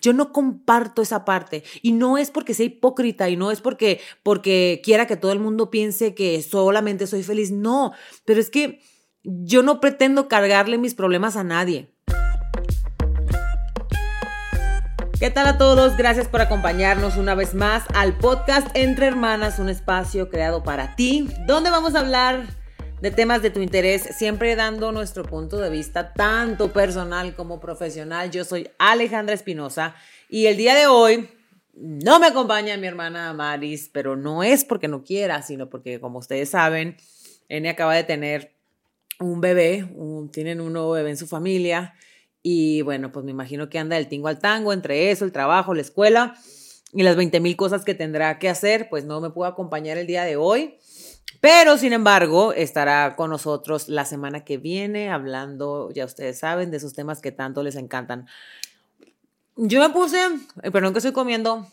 Yo no comparto esa parte y no es porque sea hipócrita y no es porque porque quiera que todo el mundo piense que solamente soy feliz, no, pero es que yo no pretendo cargarle mis problemas a nadie. ¿Qué tal a todos? Gracias por acompañarnos una vez más al podcast Entre Hermanas, un espacio creado para ti, donde vamos a hablar de temas de tu interés, siempre dando nuestro punto de vista, tanto personal como profesional. Yo soy Alejandra Espinosa y el día de hoy no me acompaña mi hermana Maris, pero no es porque no quiera, sino porque, como ustedes saben, Ene acaba de tener un bebé, tienen un nuevo bebé en su familia. Y bueno, pues me imagino que anda del tingo al tango, entre eso, el trabajo, la escuela y las 20 mil cosas que tendrá que hacer, pues no me puedo acompañar el día de hoy. Pero, sin embargo, estará con nosotros la semana que viene hablando, ya ustedes saben, de esos temas que tanto les encantan. Yo me puse, eh, perdón que estoy comiendo,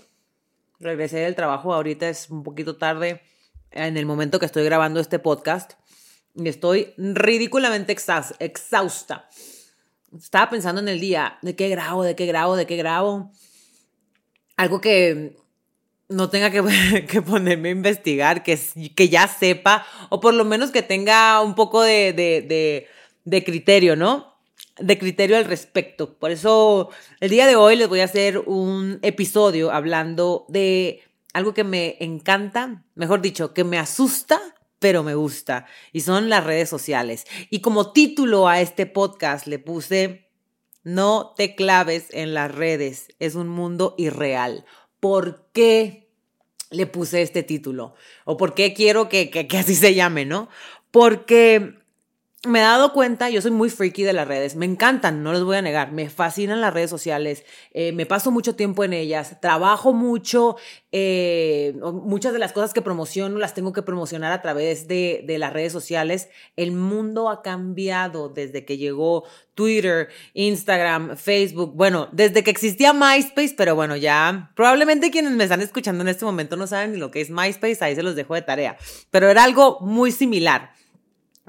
regresé del trabajo, ahorita es un poquito tarde en el momento que estoy grabando este podcast y estoy ridículamente exhausta. Estaba pensando en el día, ¿de qué grabo, de qué grabo, de qué grabo? Algo que no tenga que, ponerme a investigar, que, que ya sepa, o por lo menos que tenga un poco de, de, de, criterio, ¿no? De criterio al respecto. Por eso el día de hoy les voy a hacer un episodio hablando de algo que me encanta, mejor dicho, que me asusta, pero me gusta, y son las redes sociales. Y como título a este podcast le puse, no te claves en las redes, es un mundo irreal por qué le puse este título o por qué quiero que, que, así se llame, ¿no? Porque me he dado cuenta, yo soy muy freaky de las redes, me encantan, no les voy a negar, me fascinan las redes sociales, eh, me paso mucho tiempo en ellas, trabajo mucho, eh, muchas de las cosas que promociono las tengo que promocionar a través de, de las redes sociales. El mundo ha cambiado desde que llegó Twitter, Instagram, Facebook, bueno, desde que existía MySpace, pero bueno, ya probablemente quienes me están escuchando en este momento no saben ni lo que es MySpace, ahí se los dejo de tarea, pero era algo muy similar.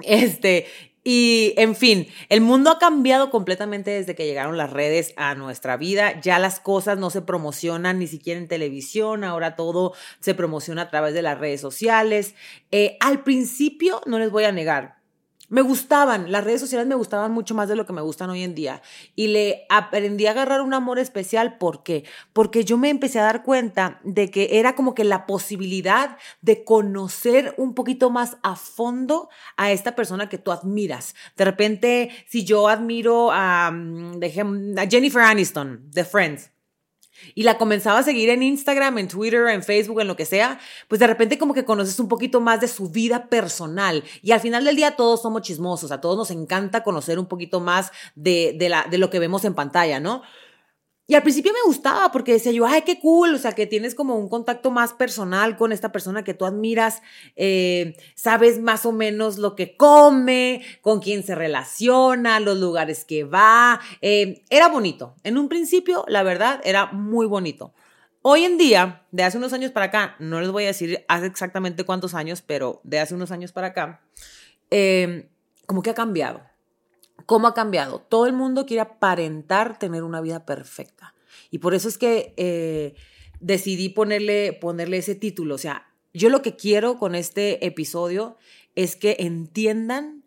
Este, y en fin, el mundo ha cambiado completamente desde que llegaron las redes a nuestra vida. Ya las cosas no se promocionan ni siquiera en televisión, ahora todo se promociona a través de las redes sociales. Eh, al principio, no les voy a negar, me gustaban, las redes sociales me gustaban mucho más de lo que me gustan hoy en día. Y le aprendí a agarrar un amor especial. ¿Por qué? Porque yo me empecé a dar cuenta de que era como que la posibilidad de conocer un poquito más a fondo a esta persona que tú admiras. De repente, si yo admiro a, mm, a Jennifer Aniston de Friends, y la comenzaba a seguir en Instagram, en Twitter, en Facebook, en lo que sea, pues de repente como que conoces un poquito más de su vida personal. Y al final del día todos somos chismosos, a todos nos encanta conocer un poquito más de, de, la, de lo que vemos en pantalla, ¿no? Y al principio me gustaba porque decía yo, ay, qué cool, o sea, que tienes como un contacto más personal con esta persona que tú admiras, eh, sabes más o menos lo que come, con quién se relaciona, los lugares que va. Eh, era bonito. En un principio, la verdad, era muy bonito. Hoy en día, de hace unos años para acá, no les voy a decir hace exactamente cuántos años, pero de hace unos años para acá, eh, como que ha cambiado. ¿Cómo ha cambiado? Todo el mundo quiere aparentar tener una vida perfecta. Y por eso es que eh, decidí ponerle, ponerle ese título. O sea, yo lo que quiero con este episodio es que entiendan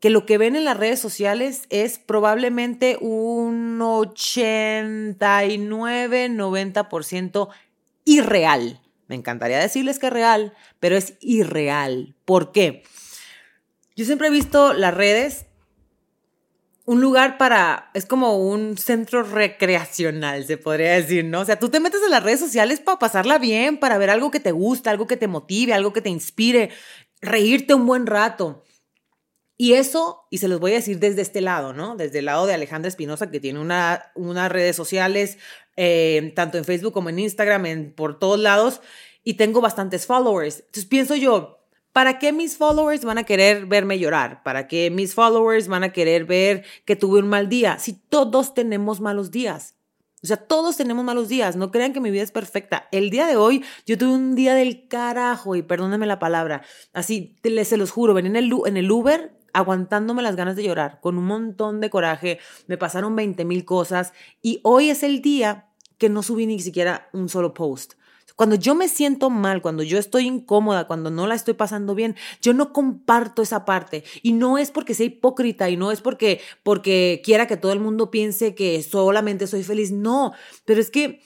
que lo que ven en las redes sociales es probablemente un 89-90% irreal. Me encantaría decirles que es real, pero es irreal. ¿Por qué? Yo siempre he visto las redes un lugar para, es como un centro recreacional, se podría decir, ¿no? O sea, tú te metes en las redes sociales para pasarla bien, para ver algo que te gusta, algo que te motive, algo que te inspire, reírte un buen rato. Y eso, y se los voy a decir desde este lado, ¿no? Desde el lado de Alejandra Espinosa, que tiene una, unas redes sociales, eh, tanto en Facebook como en Instagram, en, por todos lados, y tengo bastantes followers. Entonces pienso yo, ¿Para qué mis followers van a querer verme llorar? ¿Para qué mis followers van a querer ver que tuve un mal día? Si todos tenemos malos días. O sea, todos tenemos malos días. No crean que mi vida es perfecta. El día de hoy yo tuve un día del carajo y perdónenme la palabra. Así, se los juro, venía en el, en el Uber aguantándome las ganas de llorar, con un montón de coraje, me pasaron 20 mil cosas y hoy es el día que no subí ni siquiera un solo post. Cuando yo me siento mal, cuando yo estoy incómoda, cuando no la estoy pasando bien, yo no comparto esa parte. Y no es porque sea hipócrita y no es porque, porque quiera que todo el mundo piense que solamente soy feliz. No, pero es que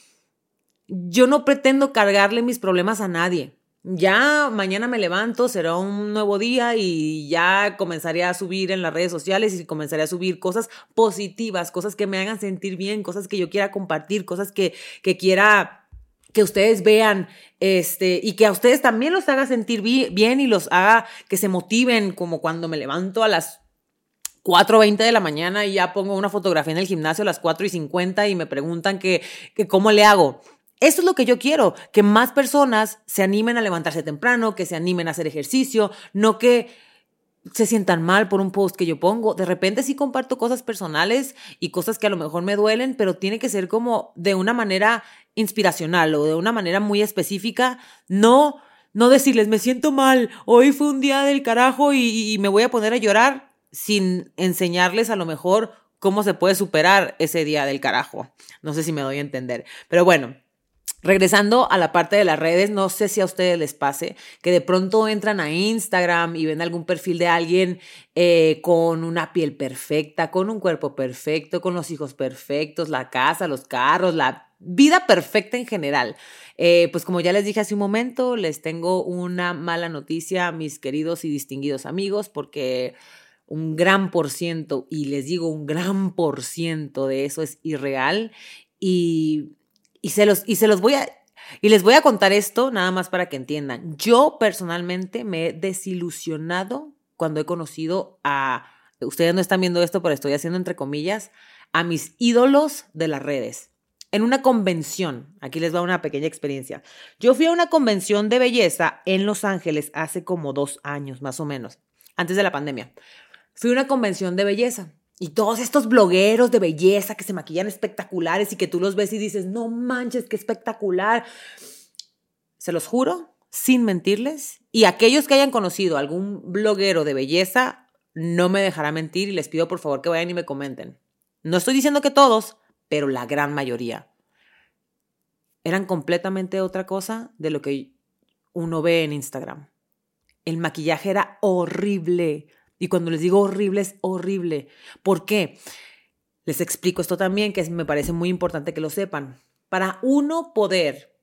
yo no pretendo cargarle mis problemas a nadie. Ya mañana me levanto, será un nuevo día y ya comenzaré a subir en las redes sociales y comenzaré a subir cosas positivas, cosas que me hagan sentir bien, cosas que yo quiera compartir, cosas que, que quiera que ustedes vean este y que a ustedes también los haga sentir bien y los haga que se motiven como cuando me levanto a las 4.20 de la mañana y ya pongo una fotografía en el gimnasio a las 4 y 50 y me preguntan que, que cómo le hago. Eso es lo que yo quiero, que más personas se animen a levantarse temprano, que se animen a hacer ejercicio, no que se sientan mal por un post que yo pongo. De repente sí comparto cosas personales y cosas que a lo mejor me duelen, pero tiene que ser como de una manera inspiracional o de una manera muy específica. No, no decirles, me siento mal, hoy fue un día del carajo y, y me voy a poner a llorar sin enseñarles a lo mejor cómo se puede superar ese día del carajo. No sé si me doy a entender. Pero bueno, Regresando a la parte de las redes, no sé si a ustedes les pase que de pronto entran a Instagram y ven algún perfil de alguien eh, con una piel perfecta, con un cuerpo perfecto, con los hijos perfectos, la casa, los carros, la vida perfecta en general. Eh, pues como ya les dije hace un momento, les tengo una mala noticia mis queridos y distinguidos amigos porque un gran por ciento, y les digo un gran por ciento de eso es irreal y y se los, y se los voy a, y les voy a contar esto nada más para que entiendan. Yo personalmente me he desilusionado cuando he conocido a, ustedes no están viendo esto, pero estoy haciendo entre comillas, a mis ídolos de las redes. En una convención, aquí les va una pequeña experiencia. Yo fui a una convención de belleza en Los Ángeles hace como dos años, más o menos, antes de la pandemia. Fui a una convención de belleza. Y todos estos blogueros de belleza que se maquillan espectaculares y que tú los ves y dices, no manches, qué espectacular. Se los juro, sin mentirles. Y aquellos que hayan conocido algún bloguero de belleza, no me dejará mentir y les pido por favor que vayan y me comenten. No estoy diciendo que todos, pero la gran mayoría. Eran completamente otra cosa de lo que uno ve en Instagram. El maquillaje era horrible, y cuando les digo horrible, es horrible. ¿Por qué? Les explico esto también, que me parece muy importante que lo sepan. Para uno poder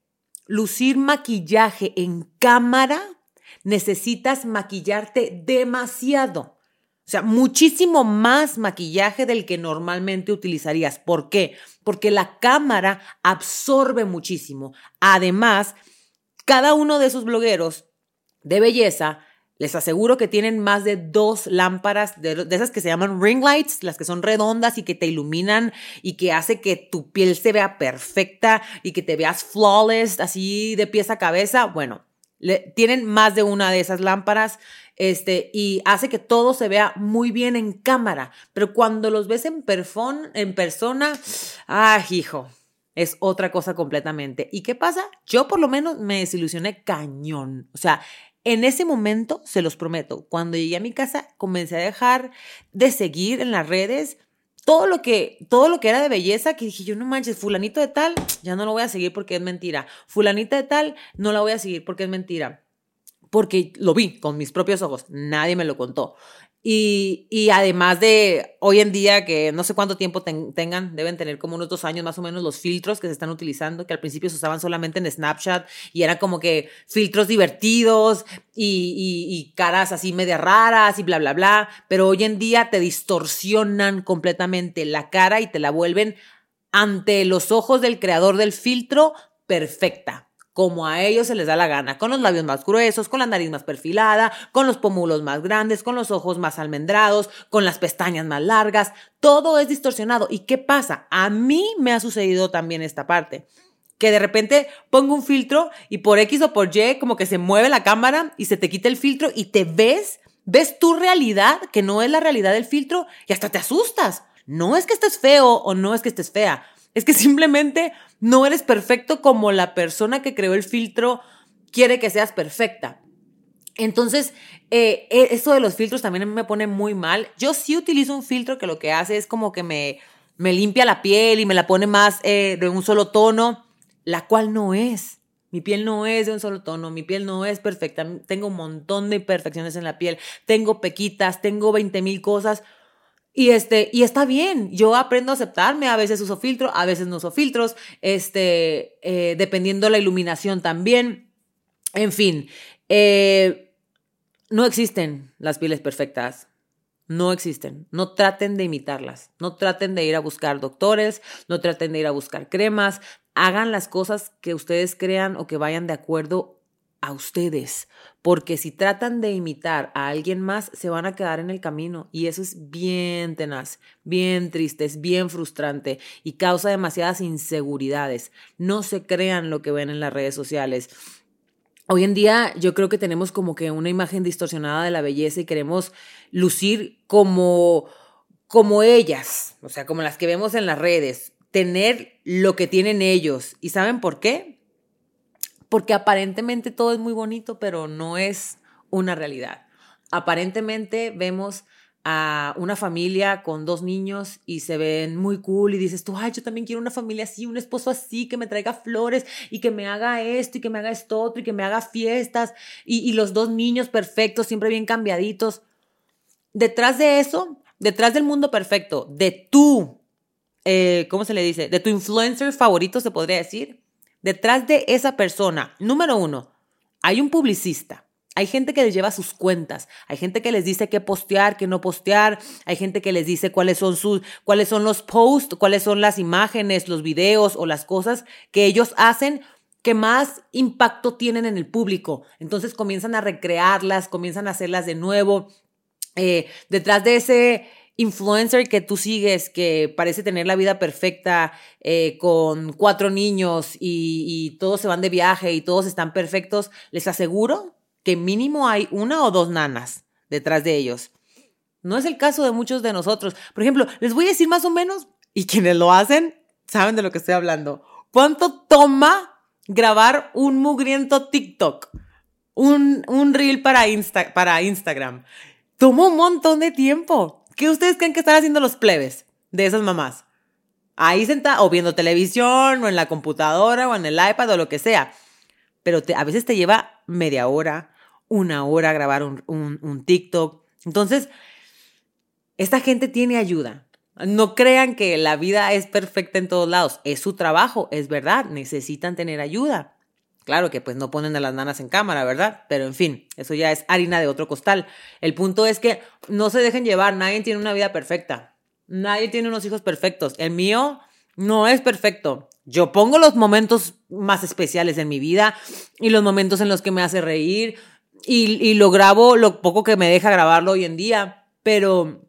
lucir maquillaje en cámara, necesitas maquillarte demasiado. O sea, muchísimo más maquillaje del que normalmente utilizarías. ¿Por qué? Porque la cámara absorbe muchísimo. Además, cada uno de esos blogueros de belleza les aseguro que tienen más de dos lámparas de, esas que se llaman ring lights, las que son redondas y que te iluminan y que hace que tu piel se vea perfecta y que te veas flawless, así de pies a cabeza. Bueno, tienen más de una de esas lámparas este, y hace que todo se vea muy bien en cámara. Pero cuando los ves en, en persona, ¡ah, hijo! Es otra cosa completamente. ¿Y qué pasa? Yo por lo menos me desilusioné cañón. O sea, en ese momento, se los prometo, cuando llegué a mi casa, comencé a dejar de seguir en las redes todo lo que, todo lo que era de belleza, que dije yo, no manches, fulanito de tal, ya no lo voy a seguir porque es mentira. Fulanita de tal, no la voy a seguir porque es mentira. Porque lo vi con mis propios ojos, nadie me lo contó. Y, además de hoy en día, que no sé cuánto tiempo tengan, deben tener como unos dos años más o menos los filtros que se están utilizando, que al principio se usaban solamente en Snapchat y eran como que filtros divertidos y, y caras así media raras y bla, bla, bla. Pero hoy en día te distorsionan completamente la cara y te la vuelven ante los ojos del creador del filtro perfecta como a ellos se les da la gana, con los labios más gruesos, con la nariz más perfilada, con los pómulos más grandes, con los ojos más almendrados, con las pestañas más largas, todo es distorsionado. ¿Y qué pasa? A mí me ha sucedido también esta parte que de repente pongo un filtro y por X o por Y como que se mueve la cámara y se te quita el filtro y te ves, ves tu realidad, que no es la realidad del filtro y hasta te asustas. No es que estés feo o no es que estés fea, es que simplemente no eres perfecto como la persona que creó el filtro quiere que seas perfecta. Entonces, eh, e, esto de los filtros también me pone muy mal. Yo sí utilizo un filtro que lo que hace es como que me, me limpia la piel y me la pone más eh, de un solo tono, la cual no es. Mi piel no es de un solo tono, mi piel no es perfecta, tengo un montón de imperfecciones en la piel, tengo pequitas, tengo 20 mil cosas. Y, este, y está bien, yo aprendo a aceptarme, a veces uso filtro, a veces no uso filtros, este, eh, dependiendo la iluminación también. En fin, eh, no existen las pieles perfectas. No existen. No traten de imitarlas. No traten de ir a buscar doctores. No traten de ir a buscar cremas. Hagan las cosas que ustedes crean o que vayan de acuerdo a ustedes. Porque si tratan de imitar a alguien más, se van a quedar en el camino. Y eso es bien tenaz, bien triste, es bien frustrante y causa demasiadas inseguridades. No se crean lo que ven en las redes sociales Hoy en día yo creo que tenemos como que una imagen distorsionada de la belleza y queremos lucir como, como ellas, o sea, como las que vemos en las redes, tener lo que tienen ellos. ¿Y saben por qué? Porque aparentemente todo es muy bonito, pero no es una realidad. Aparentemente vemos a una familia con dos niños y se ven muy cool y dices tú, ay, yo también quiero una familia así, un esposo así, que me traiga flores y que me haga esto y que me haga esto otro y que me haga fiestas y, los dos niños perfectos, siempre bien cambiaditos. Detrás de eso, detrás del mundo perfecto, de tu, eh, ¿cómo se le dice? De tu influencer favorito, se podría decir. Detrás de esa persona, número uno, hay un publicista hay gente que les lleva sus cuentas, hay gente que les dice qué postear, qué no postear, hay gente que les dice cuáles son sus, cuáles son los posts, cuáles son las imágenes, los videos o las cosas que ellos hacen que más impacto tienen en el público. Entonces comienzan a recrearlas, comienzan a hacerlas de nuevo. Eh, detrás de ese influencer que tú sigues, que parece tener la vida perfecta, eh, con cuatro niños y, todos se van de viaje y todos están perfectos, les aseguro que mínimo hay una o dos nanas detrás de ellos. No es el caso de muchos de nosotros. Por ejemplo, les voy a decir más o menos, y quienes lo hacen saben de lo que estoy hablando. ¿Cuánto toma grabar un mugriento TikTok? Un, un reel para, para Instagram. Toma un montón de tiempo. ¿Qué ustedes creen que están haciendo los plebes de esas mamás? Ahí sentados, o viendo televisión, o en la computadora, o en el iPad, o lo que sea. Pero a veces te lleva media hora, una hora grabar un, un, TikTok. Entonces, esta gente tiene ayuda. No crean que la vida es perfecta en todos lados. Es su trabajo, es verdad. Necesitan tener ayuda. Claro que pues no ponen a las nanas en cámara, ¿verdad? Pero en fin, eso ya es harina de otro costal. El punto es que no se dejen llevar. Nadie tiene una vida perfecta. Nadie tiene unos hijos perfectos. El mío no es perfecto. Yo pongo los momentos más especiales en mi vida y los momentos en los que me hace reír y, lo grabo lo poco que me deja grabarlo hoy en día, pero,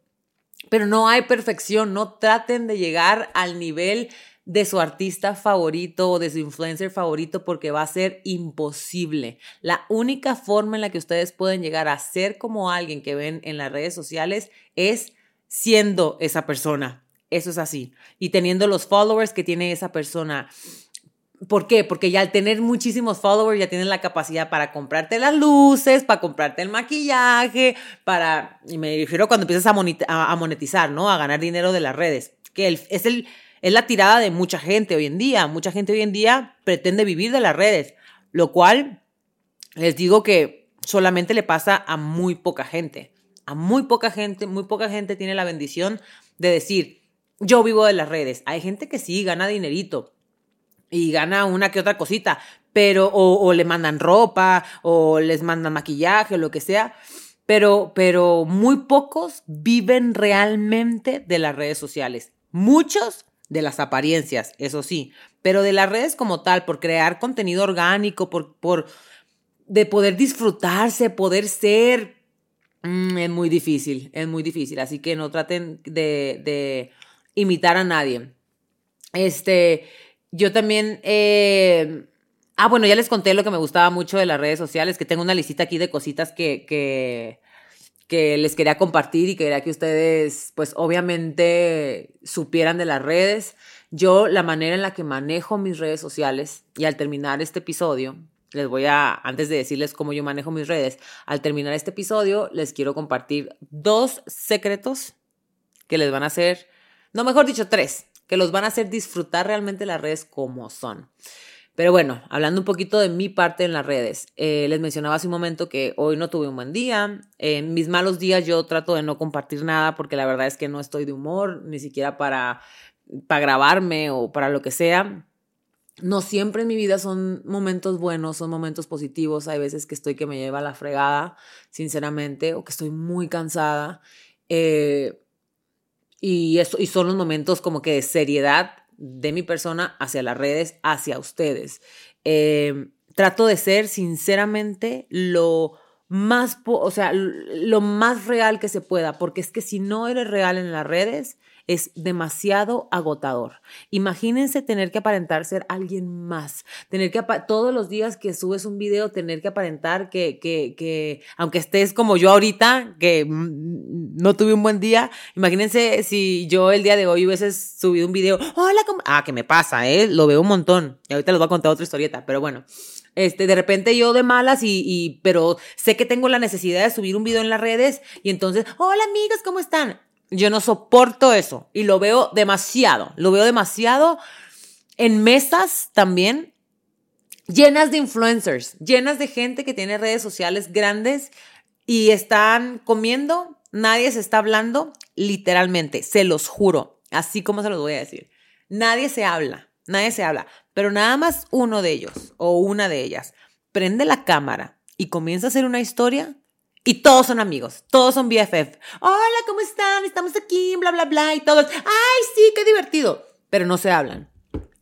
pero no hay perfección, no traten de llegar al nivel de su artista favorito o de su influencer favorito porque va a ser imposible. La única forma en la que ustedes pueden llegar a ser como alguien que ven en las redes sociales es siendo esa persona. Eso es así. Y teniendo los followers que tiene esa persona. ¿Por qué? Porque ya al tener muchísimos followers ya tienes la capacidad para comprarte las luces, para comprarte el maquillaje, para, y me refiero cuando empiezas a monetizar, ¿no? A ganar dinero de las redes, que es, el, es la tirada de mucha gente hoy en día. Mucha gente hoy en día pretende vivir de las redes, lo cual les digo que solamente le pasa a muy poca gente. A muy poca gente, muy poca gente tiene la bendición de decir, yo vivo de las redes. Hay gente que sí gana dinerito, y gana una que otra cosita, pero o, le mandan ropa o les mandan maquillaje o lo que sea, pero, pero muy pocos viven realmente de las redes sociales. Muchos de las apariencias, eso sí, pero de las redes como tal, por crear contenido orgánico, por, por de poder disfrutarse, poder ser, mm, es muy difícil, es muy difícil, así que no traten de, de imitar a nadie. Este, yo también, eh, ah, bueno, ya les conté lo que me gustaba mucho de las redes sociales, que tengo una listita aquí de cositas que, que, que les quería compartir y quería que ustedes, pues obviamente, supieran de las redes. Yo, la manera en la que manejo mis redes sociales, y al terminar este episodio, les voy a, antes de decirles cómo yo manejo mis redes, al terminar este episodio, les quiero compartir dos secretos que les van a hacer, no mejor dicho, tres, que los van a hacer disfrutar realmente las redes como son. Pero bueno, hablando un poquito de mi parte en las redes, eh, les mencionaba hace un momento que hoy no tuve un buen día. En mis malos días yo trato de no compartir nada porque la verdad es que no estoy de humor, ni siquiera para, para grabarme o para lo que sea. No siempre en mi vida son momentos buenos, son momentos positivos. Hay veces que estoy que me lleva a la fregada, sinceramente, o que estoy muy cansada. Eh, y, eso, y son los momentos como que de seriedad de mi persona hacia las redes, hacia ustedes. Eh, trato de ser sinceramente lo más, o sea, lo más real que se pueda, porque es que si no eres real en las redes, es demasiado agotador. Imagínense tener que aparentar ser alguien más, tener que todos los días que subes un video, tener que aparentar que, que, que aunque estés como yo ahorita, que no tuve un buen día, imagínense si yo el día de hoy hubiese subido un video, hola, ¿cómo? ah, que me pasa, ¿eh? Lo veo un montón. Y ahorita les voy a contar otra historieta, pero bueno. Este, de repente yo de malas y, y, pero sé que tengo la necesidad de subir un video en las redes y entonces, hola amigos, ¿cómo están? Yo no soporto eso y lo veo demasiado, lo veo demasiado en mesas también llenas de influencers, llenas de gente que tiene redes sociales grandes y están comiendo, nadie se está hablando, literalmente, se los juro, así como se los voy a decir. Nadie se habla, nadie se habla, pero nada más uno de ellos o una de ellas prende la cámara y comienza a hacer una historia y todos son amigos, todos son BFF. Hola, ¿cómo están? Estamos aquí, bla, bla, bla. Y todos, ay, sí, qué divertido. Pero no se hablan.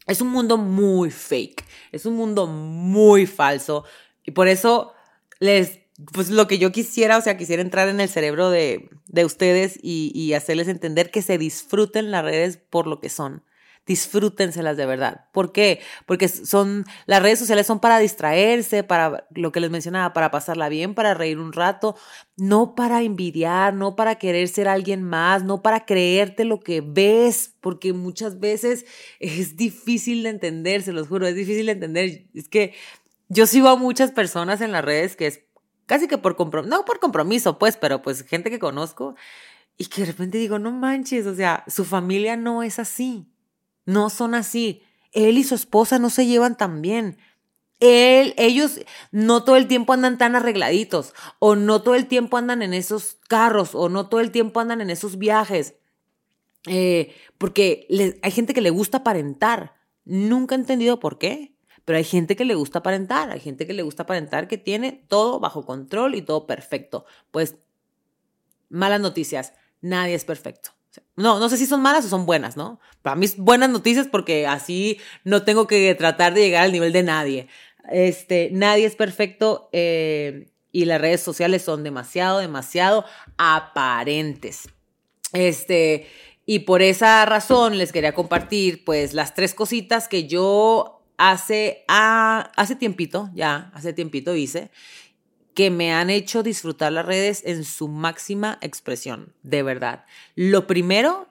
Es un mundo muy fake, es un mundo muy falso. Y por eso les, pues lo que yo quisiera, o sea, quisiera entrar en el cerebro de, de ustedes y, y hacerles entender que se disfruten las redes por lo que son disfrútenselas de verdad. ¿Por qué? Porque son, las redes sociales son para distraerse, para lo que les mencionaba, para pasarla bien, para reír un rato, no para envidiar, no para querer ser alguien más, no para creerte lo que ves, porque muchas veces es difícil de entender, se los juro, es difícil de entender. Es que yo sigo a muchas personas en las redes que es casi que por compromiso, no por compromiso, pues, pero pues gente que conozco y que de repente digo, no manches, o sea, su familia no es así. No son así. Él y su esposa no se llevan tan bien. Él, ellos no todo el tiempo andan tan arregladitos, o no todo el tiempo andan en esos carros, o no todo el tiempo andan en esos viajes. Eh, porque hay gente que le gusta aparentar. Nunca he entendido por qué, pero hay gente que le gusta aparentar. Hay gente que le gusta aparentar que tiene todo bajo control y todo perfecto. Pues, malas noticias. Nadie es perfecto. No, no sé si son malas o son buenas, ¿no? Para mí buenas noticias porque así no tengo que tratar de llegar al nivel de nadie. Este, nadie es perfecto eh, y las redes sociales son demasiado, demasiado aparentes. Este, y por esa razón les quería compartir pues las tres cositas que yo hace, ah, hace tiempito, ya, hace tiempito hice que me han hecho disfrutar las redes en su máxima expresión, de verdad. Lo primero,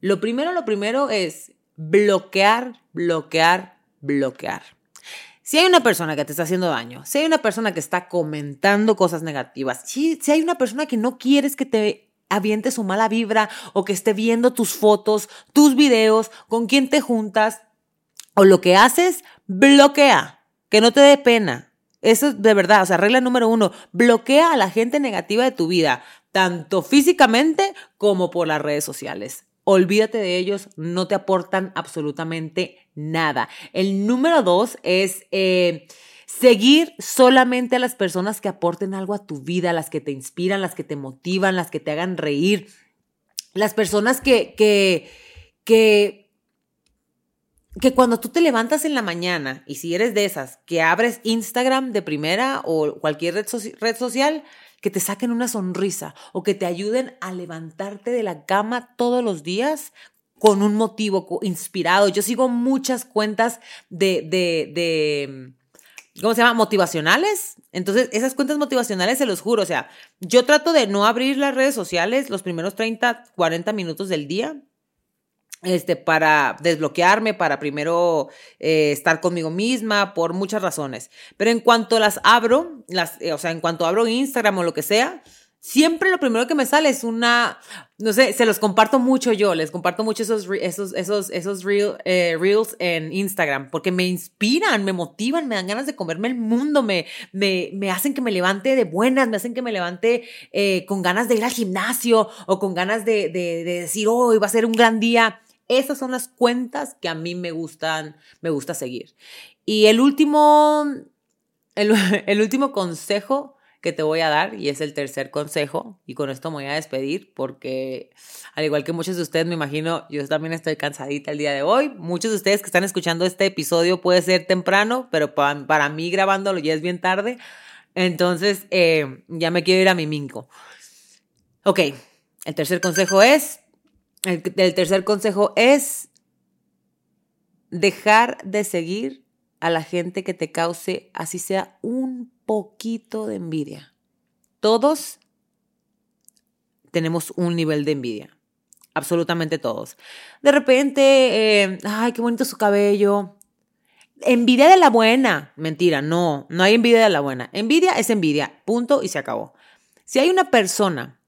lo primero, lo primero es bloquear, bloquear, bloquear. Si hay una persona que te está haciendo daño, si hay una persona que está comentando cosas negativas, si, si hay una persona que no quieres que te aviente su mala vibra o que esté viendo tus fotos, tus videos, con quién te juntas o lo que haces, bloquea, que no te dé pena, eso es de verdad, o sea, regla número uno, bloquea a la gente negativa de tu vida, tanto físicamente como por las redes sociales. Olvídate de ellos, no te aportan absolutamente nada. El número dos es eh, seguir solamente a las personas que aporten algo a tu vida, las que te inspiran, las que te motivan, las que te hagan reír, las personas que, que, que que cuando tú te levantas en la mañana y si eres de esas que abres Instagram de primera o cualquier red, social, que te saquen una sonrisa o que te ayuden a levantarte de la cama todos los días con un motivo inspirado. Yo sigo muchas cuentas de, de, de ¿cómo se llama? Motivacionales. Entonces, esas cuentas motivacionales se los juro. O sea, yo trato de no abrir las redes sociales los primeros 30, 40 minutos del día este, para desbloquearme, para primero eh, estar conmigo misma, por muchas razones. Pero en cuanto las abro, las, eh, o sea, en cuanto abro Instagram o lo que sea, siempre lo primero que me sale es una, no sé, se los comparto mucho yo, les comparto mucho esos, esos, esos, esos eh, reels en Instagram, porque me inspiran, me motivan, me dan ganas de comerme el mundo, me, me, me hacen que me levante de buenas, me hacen que me levante con ganas de ir al gimnasio o con ganas de, de, de decir, oh, hoy va a ser un gran día. Esas son las cuentas que a mí me gustan, me gusta seguir. Y el último, el, último consejo que te voy a dar, y es el tercer consejo, y con esto me voy a despedir porque, al igual que muchos de ustedes, me imagino, yo también estoy cansadita el día de hoy. Muchos de ustedes que están escuchando este episodio puede ser temprano, pero para, para mí grabándolo ya es bien tarde. Entonces, eh, ya me quiero ir a mi minco. Ok, el tercer consejo es el, tercer consejo es dejar de seguir a la gente que te cause, así sea un poquito de envidia. Todos tenemos un nivel de envidia. Absolutamente todos. De repente, eh, ay, qué bonito su cabello. Envidia de la buena. Mentira, no, no hay envidia de la buena. Envidia es envidia, punto y se acabó. Si hay una persona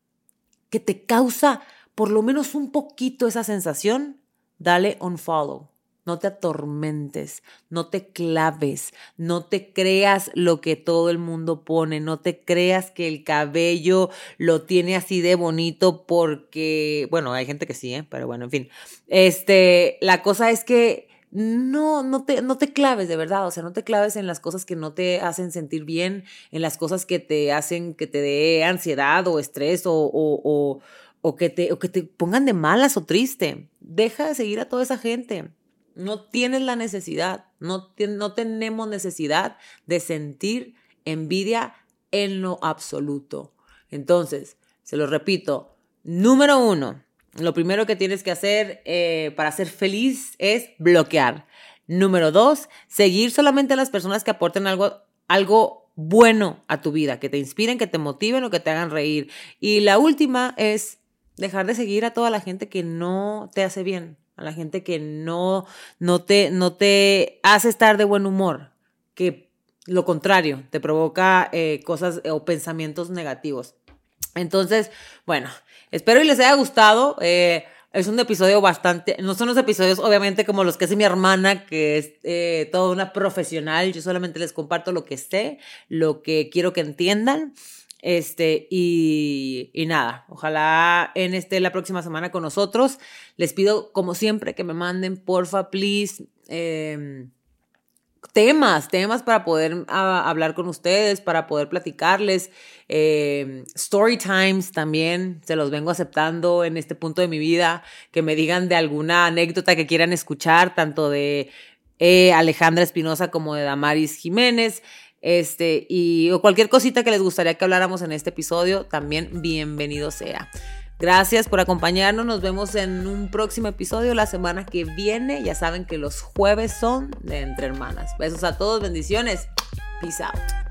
que te causa por lo menos un poquito esa sensación, dale un follow. No te atormentes, no te claves, no te creas lo que todo el mundo pone, no te creas que el cabello lo tiene así de bonito porque, bueno, hay gente que sí, ¿eh? pero bueno, en fin. Este, la cosa es que no, no te, no te claves de verdad, o sea, no te claves en las cosas que no te hacen sentir bien, en las cosas que te hacen que te dé ansiedad o estrés o, que te, o que te pongan de malas o triste. Deja de seguir a toda esa gente. No tienes la necesidad, no, no tenemos necesidad de sentir envidia en lo absoluto. Entonces, se lo repito, número uno, lo primero que tienes que hacer eh, para ser feliz es bloquear. Número dos, seguir solamente a las personas que aporten algo, algo bueno a tu vida, que te inspiren, que te motiven o que te hagan reír. Y la última es dejar de seguir a toda la gente que no te hace bien, a la gente que no, no, te, no te hace estar de buen humor, que lo contrario, te provoca eh, cosas o pensamientos negativos. Entonces, bueno, espero y les haya gustado. Eh, es un episodio bastante, no son los episodios obviamente como los que hace mi hermana, que es eh, toda una profesional. Yo solamente les comparto lo que sé, lo que quiero que entiendan. Este, y, y, nada, ojalá en este la próxima semana con nosotros. Les pido, como siempre, que me manden, porfa, please, em, temas, temas para poder hablar con ustedes, para poder platicarles. Eh, story times también, se los vengo aceptando en este punto de mi vida, que me digan de alguna anécdota que quieran escuchar, tanto de eh, Alejandra Espinosa como de Damaris Jiménez. Este, y o cualquier cosita que les gustaría que habláramos en este episodio, también bienvenido sea. Gracias por acompañarnos. Nos vemos en un próximo episodio la semana que viene. Ya saben que los jueves son de Entre Hermanas. Besos a todos, bendiciones. Peace out.